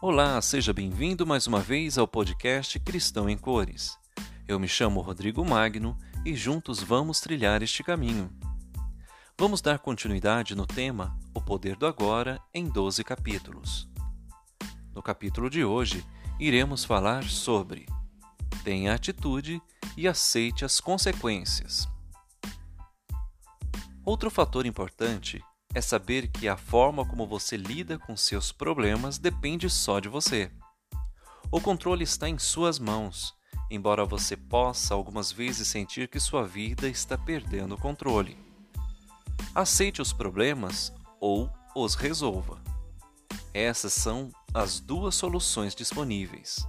Olá, seja bem-vindo mais uma vez ao podcast Cristão em Cores. Eu me chamo Rodrigo Magno e juntos vamos trilhar este caminho. Vamos dar continuidade no tema O Poder do Agora em 12 capítulos. No capítulo de hoje, iremos falar sobre Tenha atitude e aceite as consequências. Outro fator importante é saber que a forma como você lida com seus problemas depende só de você. O controle está em suas mãos, embora você possa algumas vezes sentir que sua vida está perdendo o controle. Aceite os problemas ou os resolva. Essas são as duas soluções disponíveis.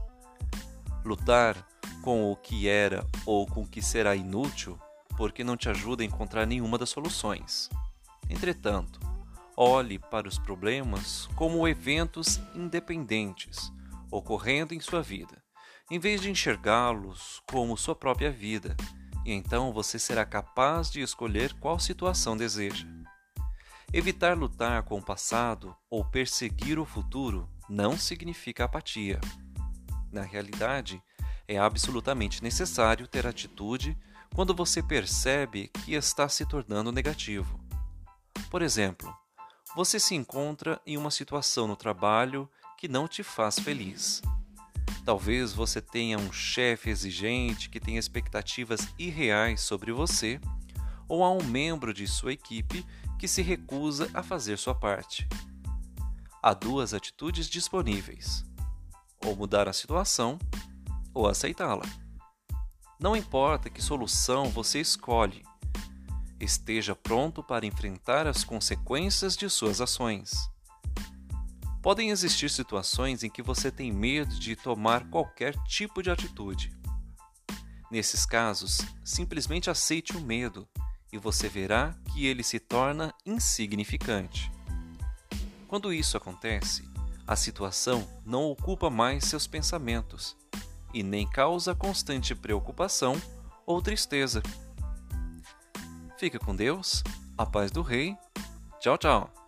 Lutar com o que era ou com o que será inútil porque não te ajuda a encontrar nenhuma das soluções. Entretanto, olhe para os problemas como eventos independentes ocorrendo em sua vida, em vez de enxergá-los como sua própria vida, e então você será capaz de escolher qual situação deseja. Evitar lutar com o passado ou perseguir o futuro não significa apatia. Na realidade, é absolutamente necessário ter atitude quando você percebe que está se tornando negativo. Por exemplo, você se encontra em uma situação no trabalho que não te faz feliz. Talvez você tenha um chefe exigente que tenha expectativas irreais sobre você, ou há um membro de sua equipe que se recusa a fazer sua parte. Há duas atitudes disponíveis: ou mudar a situação, ou aceitá-la. Não importa que solução você escolhe, esteja pronto para enfrentar as consequências de suas ações. Podem existir situações em que você tem medo de tomar qualquer tipo de atitude. Nesses casos, simplesmente aceite o medo e você verá que ele se torna insignificante. Quando isso acontece, a situação não ocupa mais seus pensamentos e nem causa constante preocupação ou tristeza. Fica com Deus, a paz do Rei. Tchau, tchau.